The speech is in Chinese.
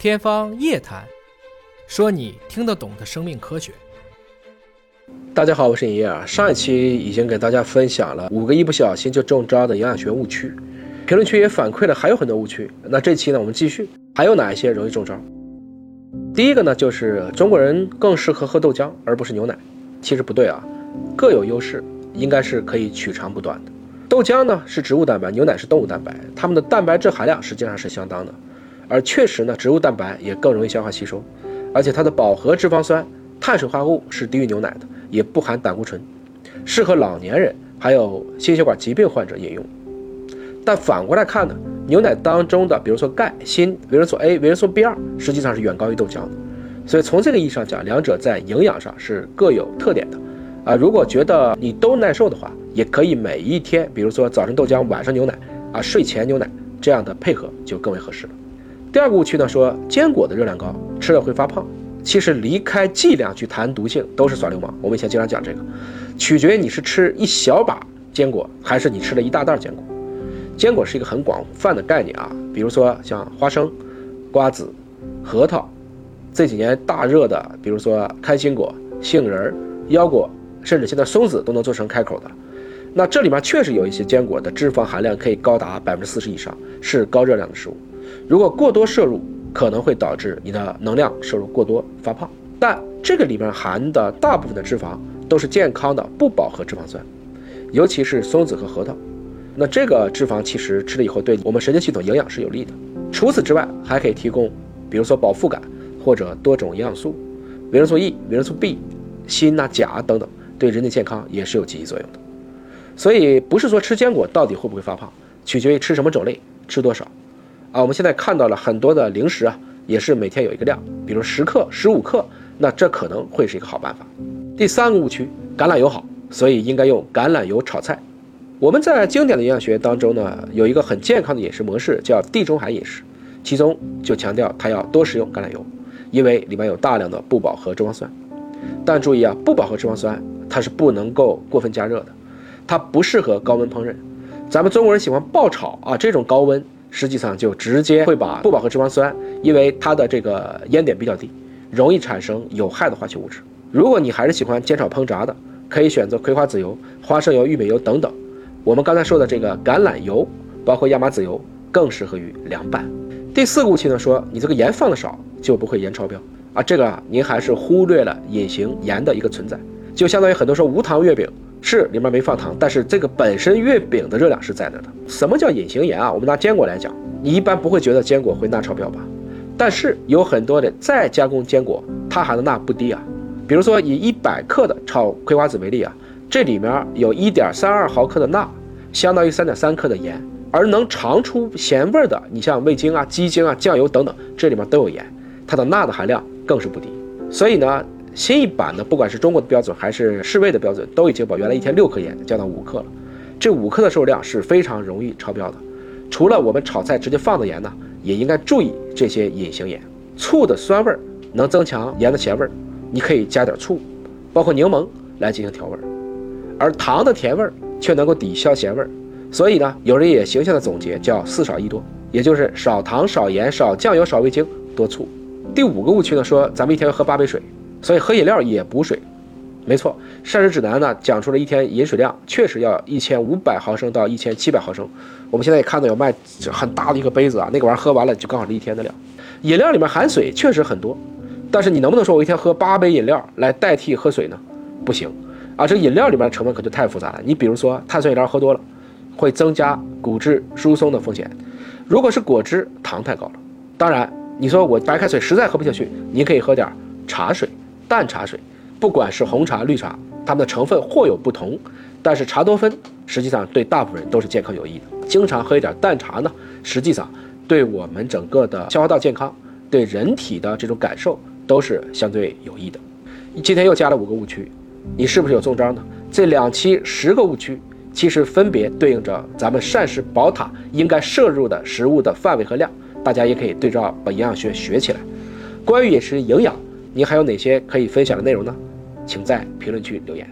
天方夜谭，说你听得懂的生命科学。大家好，我是尹烨啊。上一期已经给大家分享了五个一不小心就中招的营养学误区，评论区也反馈了还有很多误区。那这期呢，我们继续，还有哪一些容易中招？第一个呢，就是中国人更适合喝豆浆而不是牛奶。其实不对啊，各有优势，应该是可以取长补短的。豆浆呢是植物蛋白，牛奶是动物蛋白，它们的蛋白质含量实际上是相当的。而确实呢，植物蛋白也更容易消化吸收，而且它的饱和脂肪酸、碳水化合物是低于牛奶的，也不含胆固醇，适合老年人还有心血管疾病患者饮用。但反过来看呢，牛奶当中的比如说钙、锌、维生素 A、维生素 B2，实际上是远高于豆浆的。所以从这个意义上讲，两者在营养上是各有特点的。啊，如果觉得你都耐受的话，也可以每一天，比如说早晨豆浆，晚上牛奶，啊，睡前牛奶这样的配合就更为合适了。第二个误区呢，说坚果的热量高，吃了会发胖。其实离开剂量去谈毒性都是耍流氓。我们以前经常讲这个，取决于你是吃一小把坚果，还是你吃了一大袋坚果。坚果是一个很广泛的概念啊，比如说像花生、瓜子、核桃，这几年大热的，比如说开心果、杏仁、腰果，甚至现在松子都能做成开口的。那这里面确实有一些坚果的脂肪含量可以高达百分之四十以上，是高热量的食物。如果过多摄入，可能会导致你的能量摄入过多发胖。但这个里面含的大部分的脂肪都是健康的不饱和脂肪酸，尤其是松子和核桃。那这个脂肪其实吃了以后，对我们神经系统营养是有利的。除此之外，还可以提供，比如说饱腹感或者多种营养素，维生素 E、维生素 B、锌呐、钾等等，对人体健康也是有积极作用的。所以不是说吃坚果到底会不会发胖，取决于吃什么种类，吃多少。啊，我们现在看到了很多的零食啊，也是每天有一个量，比如十克、十五克，那这可能会是一个好办法。第三个误区，橄榄油好，所以应该用橄榄油炒菜。我们在经典的营养学当中呢，有一个很健康的饮食模式，叫地中海饮食，其中就强调它要多食用橄榄油，因为里面有大量的不饱和脂肪酸。但注意啊，不饱和脂肪酸它是不能够过分加热的，它不适合高温烹饪。咱们中国人喜欢爆炒啊，这种高温。实际上就直接会把不饱和脂肪酸，因为它的这个烟点比较低，容易产生有害的化学物质。如果你还是喜欢煎炒烹炸的，可以选择葵花籽油、花生油、玉米油等等。我们刚才说的这个橄榄油，包括亚麻籽油，更适合于凉拌。第四个误区呢，说你这个盐放的少就不会盐超标啊，这个啊您还是忽略了隐形盐的一个存在，就相当于很多说无糖月饼。是里面没放糖，但是这个本身月饼的热量是在那的。什么叫隐形盐啊？我们拿坚果来讲，你一般不会觉得坚果会钠超标吧？但是有很多的再加工坚果，它含的钠不低啊。比如说以一百克的炒葵花籽为例啊，这里面有一点三二毫克的钠，相当于三点三克的盐。而能尝出咸味的，你像味精啊、鸡精啊、酱油等等，这里面都有盐，它的钠的含量更是不低。所以呢。新一版的，不管是中国的标准还是世卫的标准，都已经把原来一天六克盐降到五克了。这五克的摄入量是非常容易超标的。除了我们炒菜直接放的盐呢，也应该注意这些隐形盐。醋的酸味能增强盐的咸味，你可以加点醋，包括柠檬来进行调味。而糖的甜味却能够抵消咸味。所以呢，有人也形象的总结叫四少一多，也就是少糖、少盐、少酱油、少味精、多醋。第五个误区呢，说咱们一天要喝八杯水。所以喝饮料也补水，没错。膳食指南呢讲出了一天饮水量，确实要一千五百毫升到一千七百毫升。我们现在也看到有卖很大的一个杯子啊，那个玩意儿喝完了就刚好是一天的量。饮料里面含水确实很多，但是你能不能说我一天喝八杯饮料来代替喝水呢？不行啊，这饮料里面的成分可就太复杂了。你比如说碳酸饮料喝多了，会增加骨质疏松的风险；如果是果汁，糖太高了。当然，你说我白开水实在喝不下去，你可以喝点茶水。淡茶水，不管是红茶、绿茶，它们的成分或有不同，但是茶多酚实际上对大部分人都是健康有益的。经常喝一点淡茶呢，实际上对我们整个的消化道健康、对人体的这种感受都是相对有益的。今天又加了五个误区，你是不是有中招呢？这两期十个误区，其实分别对应着咱们膳食宝塔应该摄入的食物的范围和量，大家也可以对照把营养学学起来。关于饮食营养。您还有哪些可以分享的内容呢？请在评论区留言。